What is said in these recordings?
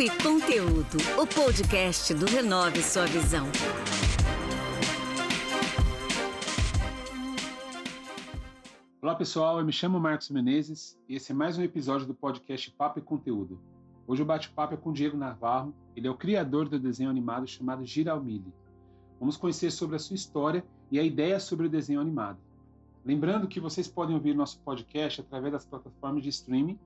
Papo e Conteúdo, o podcast do Renove Sua Visão. Olá pessoal, eu me chamo Marcos Menezes e esse é mais um episódio do podcast Papo e Conteúdo. Hoje o bate-papo é com Diego Navarro, ele é o criador do desenho animado chamado Giralmili. Vamos conhecer sobre a sua história e a ideia sobre o desenho animado. Lembrando que vocês podem ouvir nosso podcast através das plataformas de streaming,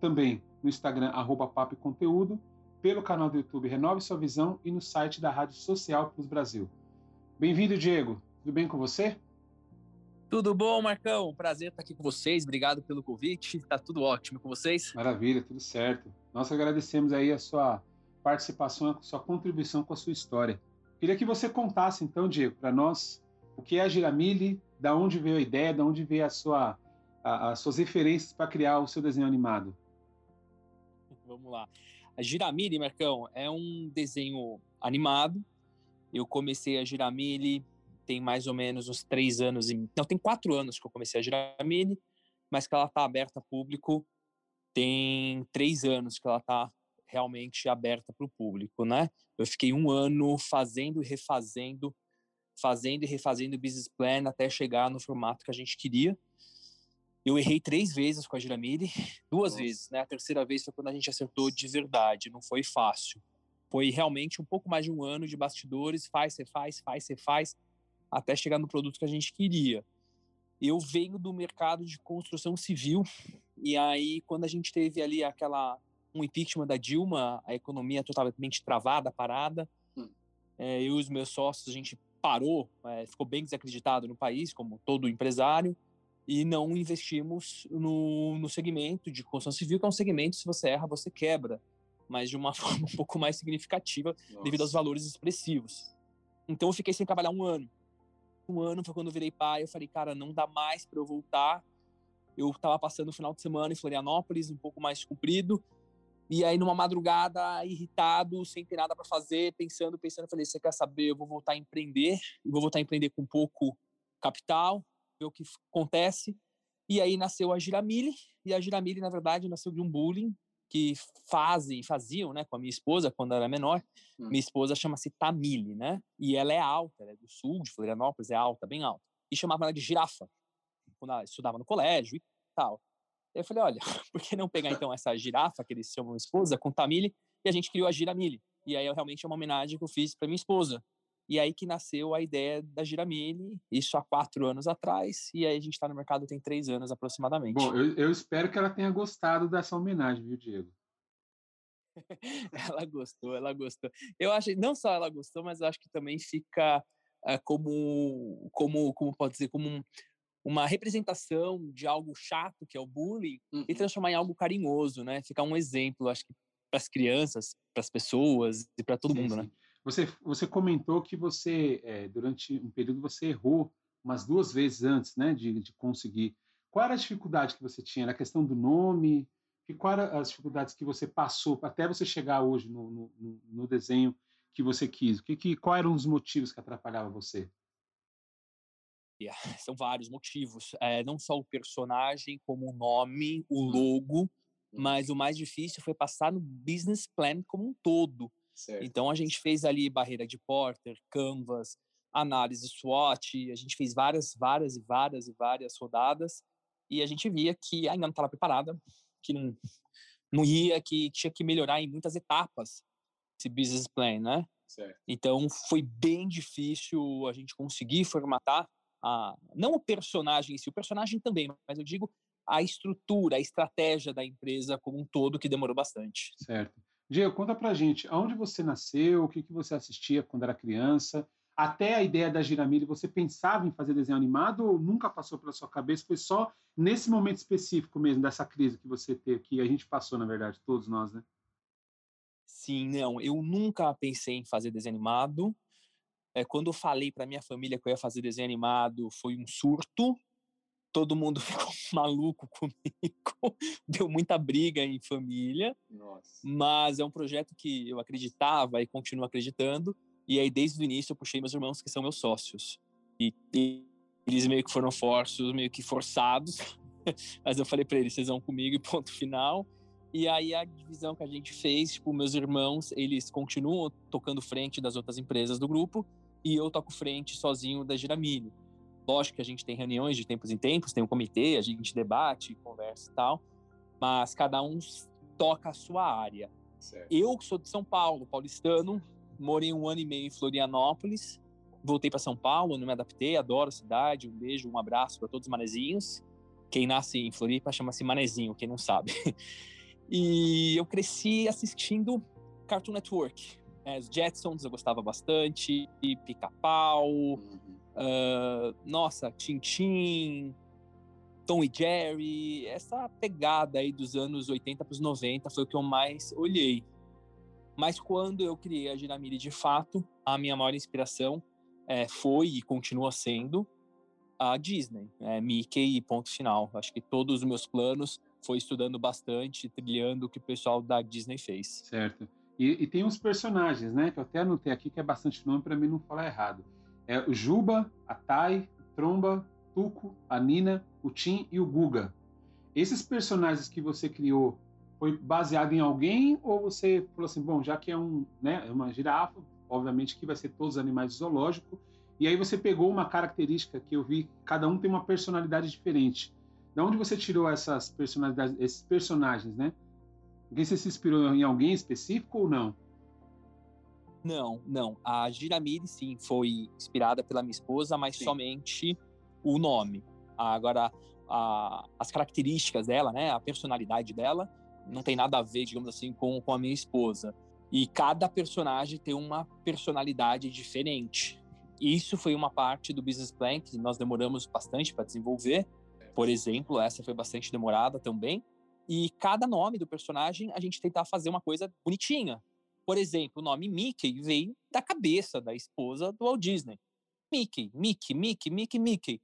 também no Instagram, arroba Papo e Conteúdo, pelo canal do YouTube Renove Sua Visão e no site da Rádio Social Plus Brasil. Bem-vindo, Diego. Tudo bem com você? Tudo bom, Marcão? Prazer estar aqui com vocês. Obrigado pelo convite. Tá tudo ótimo com vocês? Maravilha, tudo certo. Nós agradecemos aí a sua participação, a sua contribuição com a sua história. Queria que você contasse então, Diego, para nós o que é a Giramille, da onde veio a ideia, da onde veio a sua, a, as suas referências para criar o seu desenho animado. Vamos lá. A Giramille, Marcão, é um desenho animado. Eu comecei a Giramille tem mais ou menos uns três anos, e, não, tem quatro anos que eu comecei a Mini, mas que ela está aberta a público tem três anos que ela está realmente aberta para o público, né? Eu fiquei um ano fazendo e refazendo, fazendo e refazendo o business plan até chegar no formato que a gente queria. Eu errei três vezes com a Giramille, duas Nossa. vezes, né? A terceira vez foi quando a gente acertou de verdade, não foi fácil. Foi realmente um pouco mais de um ano de bastidores, faz, você faz, faz, você faz, até chegar no produto que a gente queria. Eu venho do mercado de construção civil e aí quando a gente teve ali aquela um impeachment da Dilma, a economia totalmente travada, parada, hum. é, eu e os meus sócios a gente parou, é, ficou bem desacreditado no país, como todo empresário, e não investimos no, no segmento de construção civil, que é um segmento, se você erra, você quebra, mas de uma forma um pouco mais significativa Nossa. devido aos valores expressivos. Então eu fiquei sem trabalhar um ano um ano foi quando eu virei pai. Eu falei, cara, não dá mais para eu voltar. Eu estava passando o final de semana em Florianópolis, um pouco mais comprido. E aí, numa madrugada, irritado, sem ter nada para fazer, pensando, pensando, eu falei: você quer saber? Eu vou voltar a empreender, e vou voltar a empreender com pouco capital, ver o que acontece. E aí nasceu a Giramille, e a Giramille, na verdade, nasceu de um bullying que fazem, faziam, né, com a minha esposa quando ela era menor. Hum. Minha esposa chama-se Tamile, né? E ela é alta, ela é do sul de Florianópolis, é alta, bem alta. E chamavam ela de girafa, quando ela estudava no colégio e tal. Eu falei, olha, por que não pegar então essa girafa que eles chamam esposa com Tamile e a gente criou a Giramile. E aí eu realmente é uma homenagem que eu fiz para minha esposa. E aí que nasceu a ideia da Giramille, isso há quatro anos atrás, e aí a gente está no mercado tem três anos aproximadamente. Bom, eu, eu, espero que ela tenha gostado dessa homenagem, viu, Diego? ela gostou, ela gostou. Eu acho, não só ela gostou, mas eu acho que também fica é, como, como, como pode dizer, como um, uma representação de algo chato, que é o bullying, uhum. e transformar em algo carinhoso, né? Ficar um exemplo, acho que para as crianças, para as pessoas e para todo sim, mundo, né? sim. né? Você, você comentou que você, é, durante um período, você errou umas duas vezes antes né, de, de conseguir. Qual era a dificuldade que você tinha? Era a questão do nome? E quais eram as dificuldades que você passou até você chegar hoje no, no, no desenho que você quis? Que, que, quais eram os motivos que atrapalhavam você? São vários motivos. É, não só o personagem, como o nome, o logo, hum. mas o mais difícil foi passar no business plan como um todo. Certo. Então a gente fez ali barreira de Porter, Canvas, análise SWOT, a gente fez várias, várias e várias e várias rodadas e a gente via que ainda não estava preparada, que não, não ia, que tinha que melhorar em muitas etapas esse business plan, né? Certo. Então foi bem difícil a gente conseguir formatar a, não o personagem em si, o personagem também, mas eu digo a estrutura, a estratégia da empresa como um todo que demorou bastante. Certo. Diego, conta pra gente, aonde você nasceu, o que, que você assistia quando era criança, até a ideia da Giramilha, você pensava em fazer desenho animado ou nunca passou pela sua cabeça? Foi só nesse momento específico mesmo, dessa crise que você teve, que a gente passou, na verdade, todos nós, né? Sim, não, eu nunca pensei em fazer desenho animado. É, quando eu falei para minha família que eu ia fazer desenho animado, foi um surto todo mundo ficou maluco comigo, deu muita briga em família, Nossa. mas é um projeto que eu acreditava e continuo acreditando, e aí desde o início eu puxei meus irmãos que são meus sócios, e, e eles meio que foram forços, meio que forçados, mas eu falei para eles, vocês vão comigo e ponto final, E aí a divisão que a gente fez, tipo, meus irmãos, eles continuam tocando frente das outras empresas do grupo e eu toco frente sozinho da Giramilho. Lógico que a gente tem reuniões de tempos em tempos, tem um comitê, a gente debate, conversa e tal, mas cada um toca a sua área. Certo. Eu sou de São Paulo, paulistano, morei um ano e meio em Florianópolis, voltei para São Paulo, não me adaptei, adoro a cidade, um beijo, um abraço para todos os manezinhos. Quem nasce em Floripa chama-se Manezinho, quem não sabe. E eu cresci assistindo Cartoon Network. É, os Jetsons eu gostava bastante, Pica-Pau, uhum. Uh, nossa, Tintin, Tom e Jerry, essa pegada aí dos anos 80 para os 90 foi o que eu mais olhei. Mas quando eu criei a Giramiri de fato, a minha maior inspiração é, foi e continua sendo a Disney, é, Mickey ponto final. Acho que todos os meus planos foi estudando bastante, trilhando o que o pessoal da Disney fez. Certo. E, e tem uns personagens, né, que eu até anotei aqui, que é bastante nome para mim não falar errado. É o Juba, a Tai, Tromba, Tuco, a Nina, o Tim e o Guga. Esses personagens que você criou foi baseado em alguém ou você falou assim, bom, já que é um, né, é uma girafa, obviamente que vai ser todos os animais zoológicos, e aí você pegou uma característica que eu vi, cada um tem uma personalidade diferente. De onde você tirou essas personalidades, esses personagens, né? Alguém se inspirou em alguém específico ou não? Não, não. A Giramiri, sim, foi inspirada pela minha esposa, mas sim. somente o nome. Agora, a, as características dela, né, a personalidade dela, não tem nada a ver, digamos assim, com, com a minha esposa. E cada personagem tem uma personalidade diferente. Isso foi uma parte do business plan que nós demoramos bastante para desenvolver, por exemplo, essa foi bastante demorada também. E cada nome do personagem a gente tentar fazer uma coisa bonitinha. Por exemplo, o nome Mickey veio da cabeça da esposa do Walt Disney. Mickey, Mickey, Mickey, Mickey, Mickey.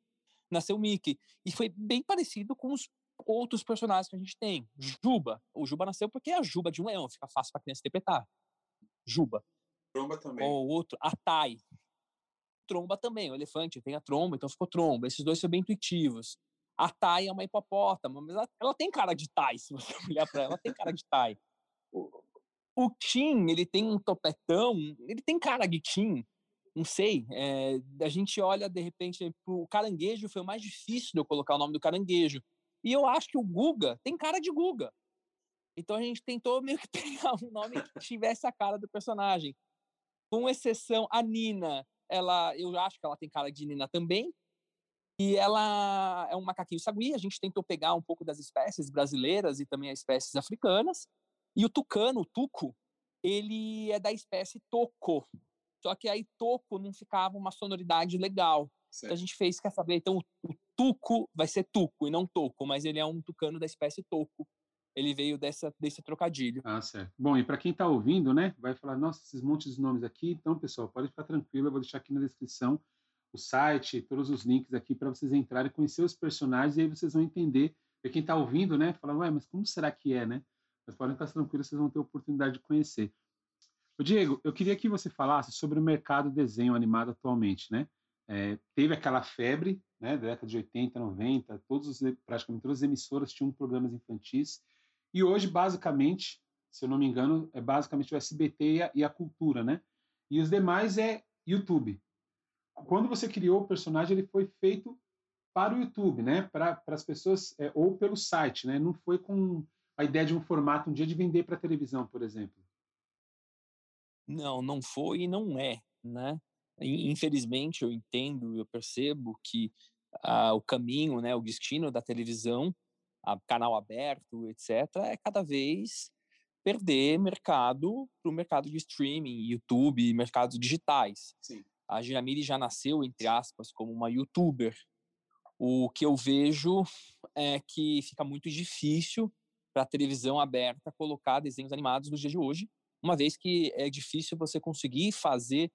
Nasceu Mickey. E foi bem parecido com os outros personagens que a gente tem. Juba. O Juba nasceu porque é a Juba de um leão, fica fácil para criança interpretar. Juba. Tromba também. Ou outro, a Tai. Tromba também, o elefante tem a tromba, então ficou tromba. Esses dois são bem intuitivos. A Tai é uma hipopótamo, mas ela, ela tem cara de Tai, se você olhar para ela, ela tem cara de Tai. O, Tim, ele tem um topetão, ele tem cara de Tim, não sei. É, a gente olha, de repente, o caranguejo foi o mais difícil de eu colocar o nome do caranguejo. E eu acho que o Guga tem cara de Guga. Então a gente tentou meio que pegar um nome que tivesse a cara do personagem. Com exceção, a Nina, ela, eu acho que ela tem cara de Nina também, e ela é um macaquinho sagui. A gente tentou pegar um pouco das espécies brasileiras e também as espécies africanas. E o tucano, o tuco, ele é da espécie toco. Só que aí toco não ficava uma sonoridade legal. Então a gente fez, quer saber? Então o, o tuco vai ser tuco e não toco, mas ele é um tucano da espécie toco. Ele veio dessa, desse trocadilho. Ah, certo. Bom, e para quem está ouvindo, né, vai falar, nossa, esses montes de nomes aqui. Então, pessoal, pode ficar tranquilo, eu vou deixar aqui na descrição o site, todos os links aqui para vocês entrarem, conhecer os personagens e aí vocês vão entender. E quem está ouvindo, né, fala, ué, mas como será que é, né? Mas podem estar tranquilos, vocês vão ter a oportunidade de conhecer. O Diego, eu queria que você falasse sobre o mercado desenho animado atualmente, né? É, teve aquela febre, né, da década de 80, 90, todos os, praticamente todas as emissoras tinham programas infantis, e hoje, basicamente, se eu não me engano, é basicamente o SBT e a, e a cultura, né? E os demais é YouTube quando você criou o personagem, ele foi feito para o YouTube, né? Para as pessoas, é, ou pelo site, né? Não foi com a ideia de um formato um dia de vender para televisão, por exemplo. Não, não foi e não é, né? Infelizmente, eu entendo, eu percebo que ah, o caminho, né, o destino da televisão, a canal aberto, etc., é cada vez perder mercado para o mercado de streaming, YouTube, mercados digitais. Sim a Giramiri já nasceu, entre aspas, como uma youtuber. O que eu vejo é que fica muito difícil para a televisão aberta colocar desenhos animados nos dias de hoje, uma vez que é difícil você conseguir fazer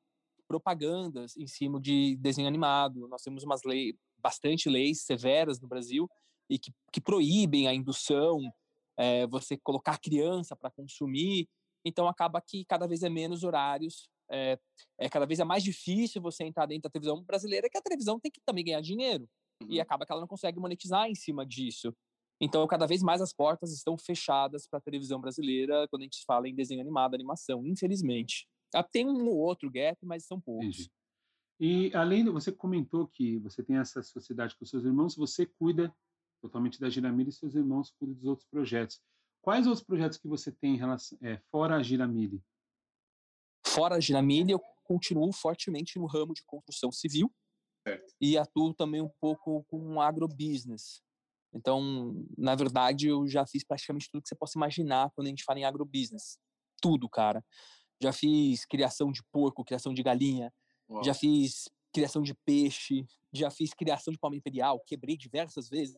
propagandas em cima de desenho animado. Nós temos umas leis, bastante leis severas no Brasil e que, que proíbem a indução, é, você colocar criança para consumir. Então acaba que cada vez é menos horários é, é, cada vez é mais difícil você entrar dentro da televisão brasileira, que a televisão tem que também ganhar dinheiro. E uhum. acaba que ela não consegue monetizar em cima disso. Então, cada vez mais as portas estão fechadas para a televisão brasileira quando a gente fala em desenho animado, animação, infelizmente. Ah, tem um ou outro gap, mas são poucos. Entendi. E além de você comentou que você tem essa sociedade com seus irmãos, você cuida totalmente da Giramilha e seus irmãos cuidam dos outros projetos. Quais outros projetos que você tem em relação, é, fora a Giramilha? Fora a Giramilha, eu continuo fortemente no ramo de construção civil certo. e atuo também um pouco com agrobusiness. Então, na verdade, eu já fiz praticamente tudo que você possa imaginar quando a gente fala em agrobusiness. Tudo, cara. Já fiz criação de porco, criação de galinha, Uau. já fiz criação de peixe, já fiz criação de palma imperial, quebrei diversas vezes.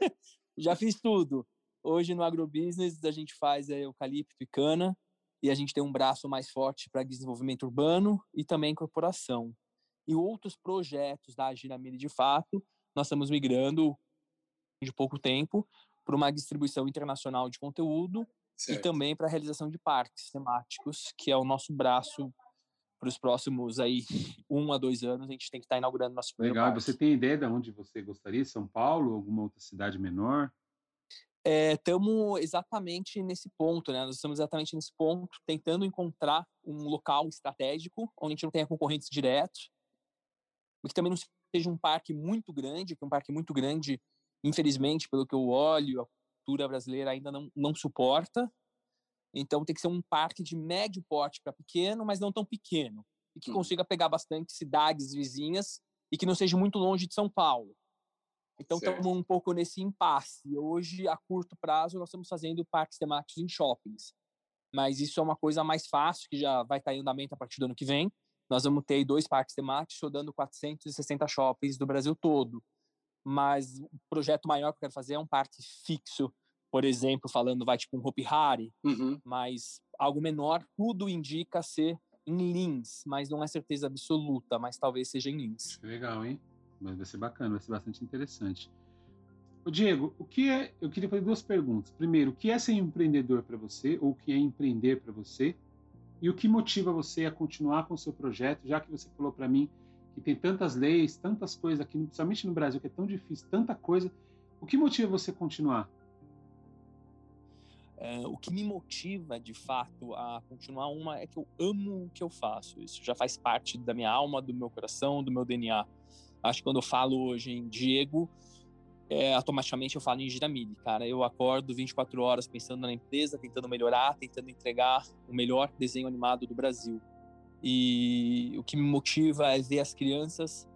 já fiz tudo. Hoje no agrobusiness a gente faz é, eucalipto e cana e a gente tem um braço mais forte para desenvolvimento urbano e também corporação. E outros projetos da Giramilha de fato, nós estamos migrando de pouco tempo para uma distribuição internacional de conteúdo certo. e também para a realização de parques temáticos, que é o nosso braço para os próximos aí um a dois anos a gente tem que estar tá inaugurando nosso primeiro Legal. Parque. Você tem ideia de onde você gostaria? São Paulo? Alguma outra cidade menor? Estamos é, exatamente nesse ponto, né? Nós estamos exatamente nesse ponto, tentando encontrar um local estratégico onde a gente não tenha concorrentes diretos, mas que também não seja um parque muito grande, que um parque muito grande infelizmente, pelo que eu olho, a cultura brasileira ainda não, não suporta. Então tem que ser um parque de médio porte para pequeno, mas não tão pequeno, e que consiga pegar bastante cidades vizinhas e que não seja muito longe de São Paulo. Então estamos um pouco nesse impasse. Hoje, a curto prazo, nós estamos fazendo parques temáticos em shoppings. Mas isso é uma coisa mais fácil, que já vai estar em andamento a partir do ano que vem. Nós vamos ter dois parques temáticos rodando 460 shoppings do Brasil todo mas o projeto maior que eu quero fazer é um parque fixo, por exemplo, falando, vai tipo um Hopi Hari, uhum. mas algo menor, tudo indica ser em Lins, mas não é certeza absoluta, mas talvez seja em Lins. Legal, hein? Mas vai ser bacana, vai ser bastante interessante. O Diego, o que é? Eu queria fazer duas perguntas. Primeiro, o que é ser empreendedor para você, ou o que é empreender para você? E o que motiva você a continuar com o seu projeto, já que você falou para mim que tem tantas leis, tantas coisas aqui, principalmente no Brasil, que é tão difícil, tanta coisa. O que motiva você continuar? É, o que me motiva, de fato, a continuar uma é que eu amo o que eu faço. Isso já faz parte da minha alma, do meu coração, do meu DNA. Acho que quando eu falo hoje em Diego, é, automaticamente eu falo em Giramili, cara. Eu acordo 24 horas pensando na empresa, tentando melhorar, tentando entregar o melhor desenho animado do Brasil. E o que me motiva é ver as crianças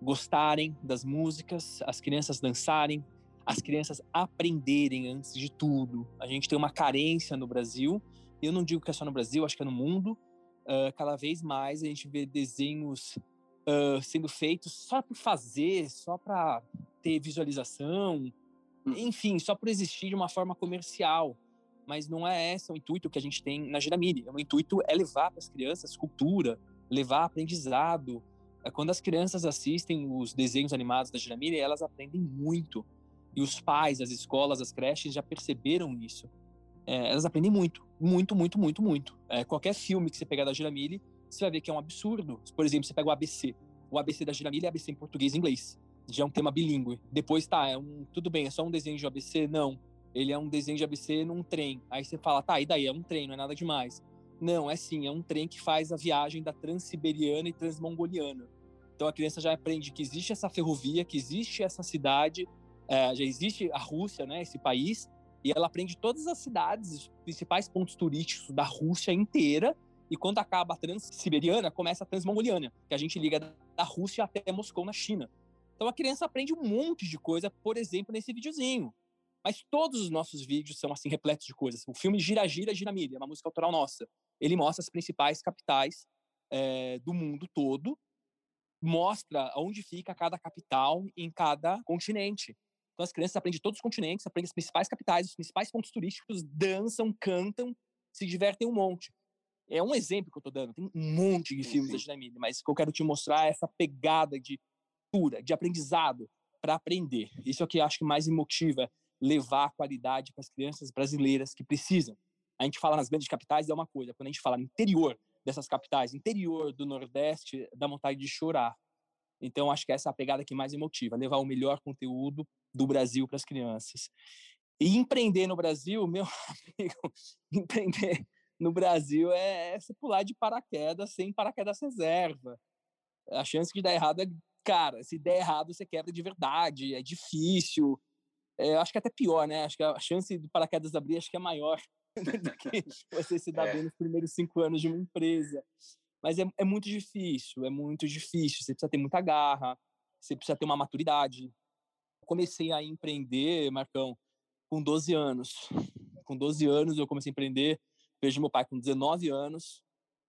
gostarem das músicas, as crianças dançarem, as crianças aprenderem antes de tudo. A gente tem uma carência no Brasil, e eu não digo que é só no Brasil, acho que é no mundo. Uh, cada vez mais a gente vê desenhos uh, sendo feitos só por fazer, só para ter visualização, hum. enfim, só por existir de uma forma comercial mas não é esse o intuito que a gente tem na Giramini. O intuito é levar para as crianças cultura, levar aprendizado. É quando as crianças assistem os desenhos animados da Giramini, elas aprendem muito. E os pais, as escolas, as creches já perceberam isso. É, elas aprendem muito, muito, muito, muito, muito. É, qualquer filme que você pegar da Giramilli, você vai ver que é um absurdo. Por exemplo, você pega o ABC. O ABC da Giramilli é ABC em português e inglês. Já é um tema bilíngue. Depois, tá, é um, tudo bem, é só um desenho de ABC? Não ele é um desenho de ABC num trem. Aí você fala, tá, e daí? É um trem, não é nada demais. Não, é sim, é um trem que faz a viagem da Transiberiana e Transmongoliana. Então a criança já aprende que existe essa ferrovia, que existe essa cidade, é, já existe a Rússia, né, esse país, e ela aprende todas as cidades, os principais pontos turísticos da Rússia inteira, e quando acaba a Transiberiana, começa a Transmongoliana, que a gente liga da Rússia até Moscou, na China. Então a criança aprende um monte de coisa, por exemplo, nesse videozinho. Mas todos os nossos vídeos são assim repletos de coisas. O filme Gira Gira Gira Milha, uma música autoral nossa. Ele mostra as principais capitais é, do mundo todo, mostra onde fica cada capital em cada continente. Então as crianças aprendem de todos os continentes, aprendem as principais capitais, os principais pontos turísticos, dançam, cantam, se divertem um monte. É um exemplo que eu estou dando. Tem um monte de filmes da Dinamite, mas o que eu quero te mostrar é essa pegada de cultura, de aprendizado para aprender. Isso é o que eu acho que mais me motiva levar a qualidade para as crianças brasileiras que precisam. A gente fala nas grandes capitais é uma coisa, quando a gente fala no interior dessas capitais, interior do Nordeste, dá vontade de chorar. Então, acho que essa é a pegada que mais me motiva, levar o melhor conteúdo do Brasil para as crianças. E empreender no Brasil, meu amigo, empreender no Brasil é, é pular de paraquedas sem paraquedas reserva. A chance de dar errado é, cara, se der errado, você quebra de verdade, é difícil. É, acho que é até pior, né? Acho que a chance do paraquedas abrir acho que é maior do que você se dar é. bem nos primeiros cinco anos de uma empresa. Mas é, é muito difícil, é muito difícil. Você precisa ter muita garra, você precisa ter uma maturidade. Comecei a empreender, Marcão, com 12 anos. Com 12 anos eu comecei a empreender. Vejo meu pai com 19 anos,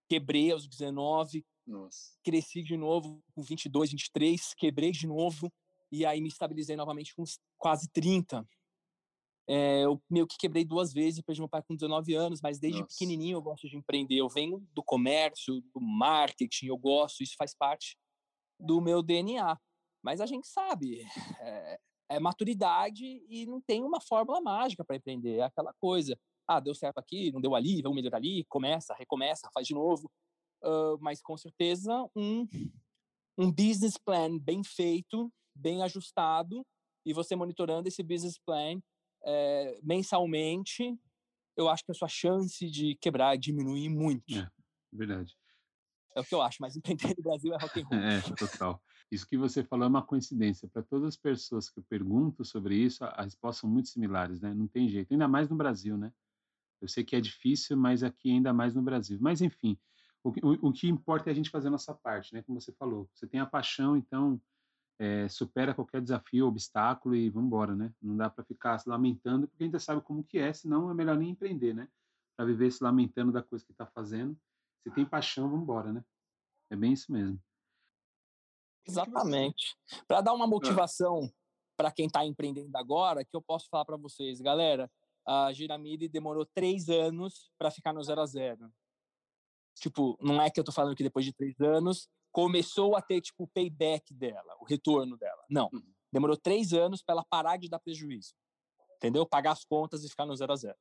quebrei aos 19, Nossa. cresci de novo com 22, 23, quebrei de novo e aí me estabilizei novamente com quase 30. É, eu meio que quebrei duas vezes, perdi meu pai com 19 anos, mas desde Nossa. pequenininho eu gosto de empreender. Eu venho do comércio, do marketing, eu gosto, isso faz parte do meu DNA. Mas a gente sabe, é, é maturidade e não tem uma fórmula mágica para empreender. É aquela coisa, ah, deu certo aqui, não deu ali, vamos melhorar ali, começa, recomeça, faz de novo. Uh, mas com certeza um, um business plan bem feito, bem ajustado, e você monitorando esse business plan é, mensalmente, eu acho que a sua chance de quebrar diminui muito. É, verdade. É o que eu acho, mas empreender no Brasil é rock and roll. É, total. Isso que você falou é uma coincidência. Para todas as pessoas que eu pergunto sobre isso, as respostas são muito similares, né? Não tem jeito. Ainda mais no Brasil, né? Eu sei que é difícil, mas aqui ainda mais no Brasil. Mas, enfim, o, o, o que importa é a gente fazer a nossa parte, né? Como você falou. Você tem a paixão, então é, supera qualquer desafio, obstáculo e vamos embora, né? Não dá para ficar se lamentando, porque a gente sabe como que é, senão é melhor nem empreender, né? Para viver se lamentando da coisa que está fazendo. Se tem paixão, vamos embora, né? É bem isso mesmo. Exatamente. Para dar uma motivação para quem está empreendendo agora, que eu posso falar para vocês, galera, a Giramide demorou três anos para ficar no zero a zero. Tipo, não é que eu tô falando que depois de três anos começou a ter, tipo, o payback dela, o retorno dela. Não. Uhum. Demorou três anos para ela parar de dar prejuízo. Entendeu? Pagar as contas e ficar no zero a zero.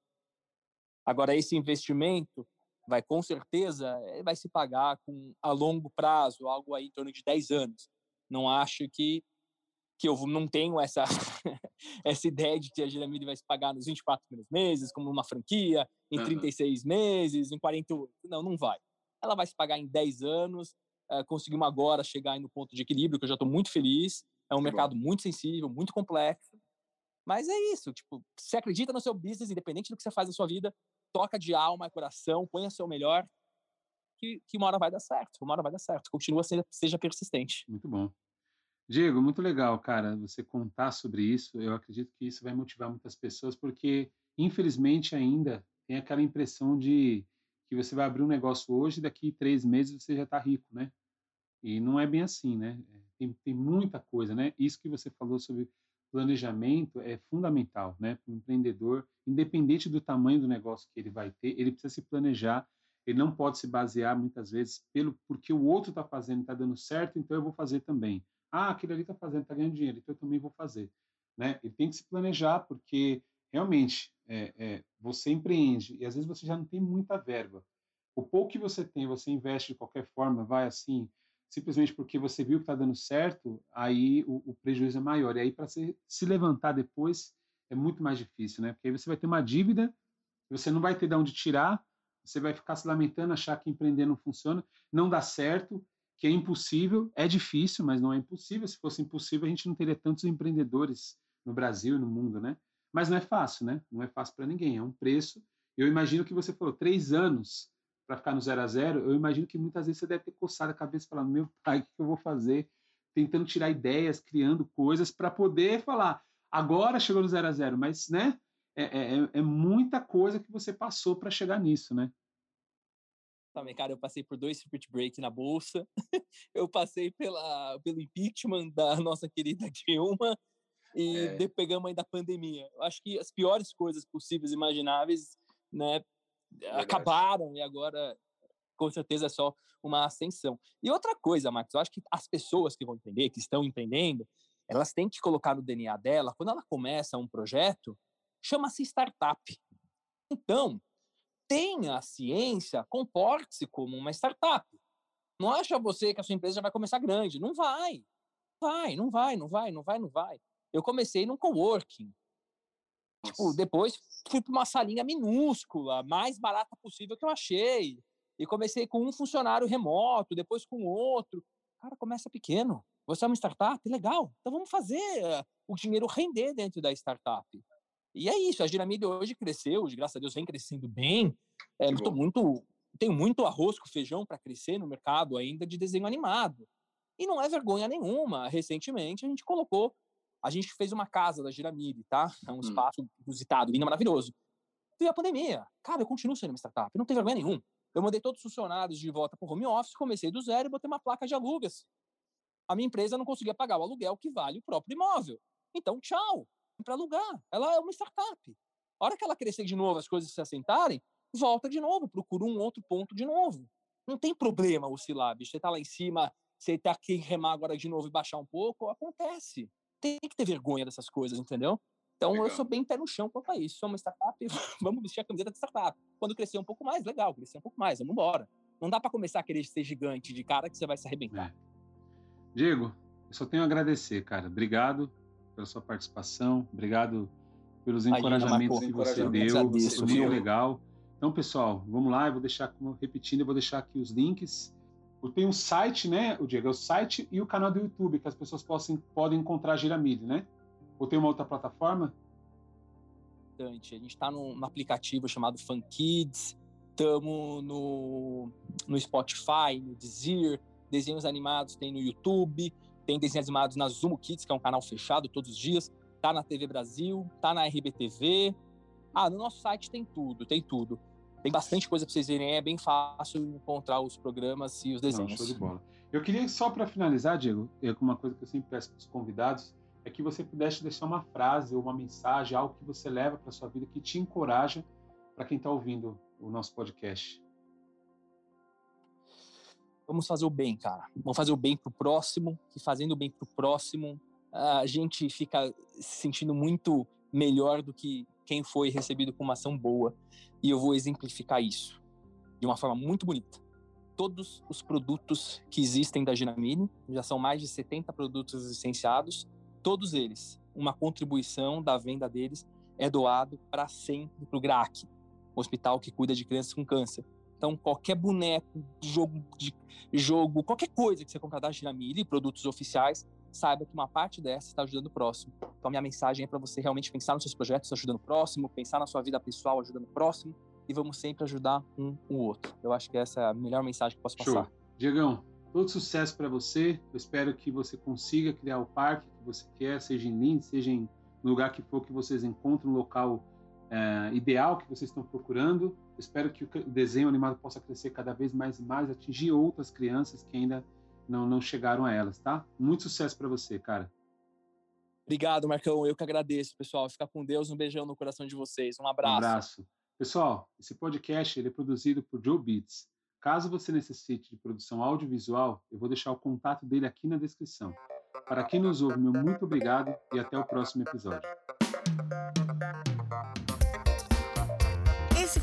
Agora, esse investimento vai, com certeza, eh, vai se pagar com, a longo prazo, algo aí em torno de 10 anos. Não acho que, que eu não tenho essa, essa ideia de que a Giramide vai se pagar nos 24 primeiros meses, como uma franquia, em uhum. 36 meses, em 48. Não, não vai. Ela vai se pagar em 10 anos, é, conseguimos agora chegar no ponto de equilíbrio, que eu já estou muito feliz. É um que mercado bom. muito sensível, muito complexo. Mas é isso, tipo, você acredita no seu business, independente do que você faz na sua vida, toca de alma e coração, ponha o seu melhor, que, que uma hora vai dar certo, uma hora vai dar certo. Continua, seja, seja persistente. Muito bom. Diego, muito legal, cara, você contar sobre isso. Eu acredito que isso vai motivar muitas pessoas, porque, infelizmente, ainda tem aquela impressão de que você vai abrir um negócio hoje e daqui três meses você já está rico, né? E não é bem assim, né? É, tem, tem muita coisa, né? Isso que você falou sobre planejamento é fundamental, né? Para o empreendedor, independente do tamanho do negócio que ele vai ter, ele precisa se planejar. Ele não pode se basear muitas vezes pelo porque o outro está fazendo, está dando certo, então eu vou fazer também. Ah, aquele ali está fazendo, está ganhando dinheiro, então eu também vou fazer, né? Ele tem que se planejar porque realmente é, é, você empreende e às vezes você já não tem muita verba. O pouco que você tem, você investe de qualquer forma, vai assim simplesmente porque você viu que está dando certo, aí o, o, prejuízo é maior. E aí, para se, se levantar depois, é muito mais difícil, né? Porque aí você vai ter uma dívida, você não vai ter de onde tirar, você vai ficar se lamentando, achar que empreender não funciona, não dá certo, que é impossível. É difícil, mas não é impossível. Se fosse impossível, a gente não teria tantos empreendedores no Brasil e no mundo, né? Mas não é fácil, né? Não é fácil para ninguém. É um preço. Eu imagino que você falou três anos para ficar no zero a zero, eu imagino que muitas vezes você deve ter coçado a cabeça falando, meu pai, o que eu vou fazer? Tentando tirar ideias, criando coisas para poder falar, agora chegou no zero a zero, mas, né? É, é, é, é muita coisa que você passou para chegar nisso, né? Também, cara, eu passei por dois circuit break na bolsa, eu passei pela, pelo impeachment da nossa querida Dilma e é. pegamos ainda a pandemia. Eu acho que as piores coisas possíveis imagináveis, né, Verdade. acabaram e agora com certeza é só uma ascensão. E outra coisa, Marcos, eu acho que as pessoas que vão entender, que estão empreendendo, elas têm que colocar no DNA dela, quando ela começa um projeto, chama-se startup. Então, tenha a ciência, comporte-se como uma startup. Não acha você que a sua empresa já vai começar grande. Não vai. vai, não vai, não vai, não vai, não vai. Eu comecei num coworking. Tipo, depois fui para uma salinha minúscula, mais barata possível que eu achei. E comecei com um funcionário remoto, depois com outro. Cara, começa pequeno. Você é uma startup? Legal. Então vamos fazer eh, o dinheiro render dentro da startup. E é isso. A Giramídia hoje cresceu, graças a Deus vem crescendo bem. É, muito, muito, tenho muito arroz com feijão para crescer no mercado ainda de desenho animado. E não é vergonha nenhuma. Recentemente a gente colocou, a gente fez uma casa da Giramide, tá? É um hum. espaço inusitado, lindo, maravilhoso. Veio a pandemia. Cara, eu continuo sendo uma startup, não tem vergonha nenhuma. Eu mandei todos os funcionários de volta para o home office, comecei do zero e botei uma placa de alugas. A minha empresa não conseguia pagar o aluguel que vale o próprio imóvel. Então, tchau, para alugar. Ela é uma startup. A hora que ela crescer de novo, as coisas se assentarem, volta de novo, procura um outro ponto de novo. Não tem problema oscilar, bicho. Você tá lá em cima, você tá aqui remar agora de novo e baixar um pouco, acontece. Tem que ter vergonha dessas coisas, entendeu? Então legal. eu sou bem pé no chão quanto a isso. Sou uma startup, vamos vestir a camiseta de startup. Quando crescer um pouco mais, legal, crescer um pouco mais, vamos embora. Não dá para começar a querer ser gigante de cara que você vai se arrebentar. É. Diego, eu só tenho a agradecer, cara. Obrigado pela sua participação, obrigado pelos encorajamentos que você deu, foi muito legal. Então, pessoal, vamos lá, eu vou deixar, como repetindo, eu vou deixar aqui os links. Tem um site, né, o Diego, é o site e o canal do YouTube, que as pessoas possam, podem encontrar a Giramilho, né? Ou tem uma outra plataforma? A gente está num, aplicativo chamado Fun Kids, estamos no, no Spotify, no Deezer, desenhos animados tem no YouTube, tem desenhos animados na Zumo Kids, que é um canal fechado todos os dias, tá na TV Brasil, tá na RBTV. Ah, no nosso site tem tudo, tem tudo. Tem bastante coisa para vocês verem, é bem fácil encontrar os programas e os desenhos. Não, show de bola. Eu queria só para finalizar, Diego, é uma coisa que eu sempre peço para os convidados, é que você pudesse deixar uma frase ou uma mensagem, algo que você leva para sua vida que te encoraja para quem está ouvindo o nosso podcast. Vamos fazer o bem, cara. Vamos fazer o bem pro próximo, que fazendo o bem pro próximo, a gente fica se sentindo muito melhor do que quem foi recebido com uma ação boa. E eu vou exemplificar isso de uma forma muito bonita. Todos os produtos que existem da Ginamine, já são mais de 70 produtos licenciados, todos eles, uma contribuição da venda deles é doado para sempre para o GRAC, hospital que cuida de crianças com câncer. Então, qualquer boneco, jogo, de, jogo qualquer coisa que você comprar da Giramilha produtos oficiais, saiba que uma parte dessa está ajudando o próximo. Então, a minha mensagem é para você realmente pensar nos seus projetos ajudando o próximo, pensar na sua vida pessoal ajudando o próximo, e vamos sempre ajudar um o outro. Eu acho que essa é a melhor mensagem que posso passar. Show. Diegão, todo sucesso para você. Eu espero que você consiga criar o parque que você quer, seja em Linz, seja em lugar que for que vocês encontrem um local é, ideal que vocês estão procurando. Eu espero que o desenho animado possa crescer cada vez mais e mais, atingir outras crianças que ainda não, não chegaram a elas, tá? Muito sucesso para você, cara. Obrigado, Marcão. Eu que agradeço, pessoal. Fica com Deus. Um beijão no coração de vocês. Um abraço. Um abraço. Pessoal, esse podcast ele é produzido por Joe Beats. Caso você necessite de produção audiovisual, eu vou deixar o contato dele aqui na descrição. Para quem nos ouve, meu muito obrigado e até o próximo episódio.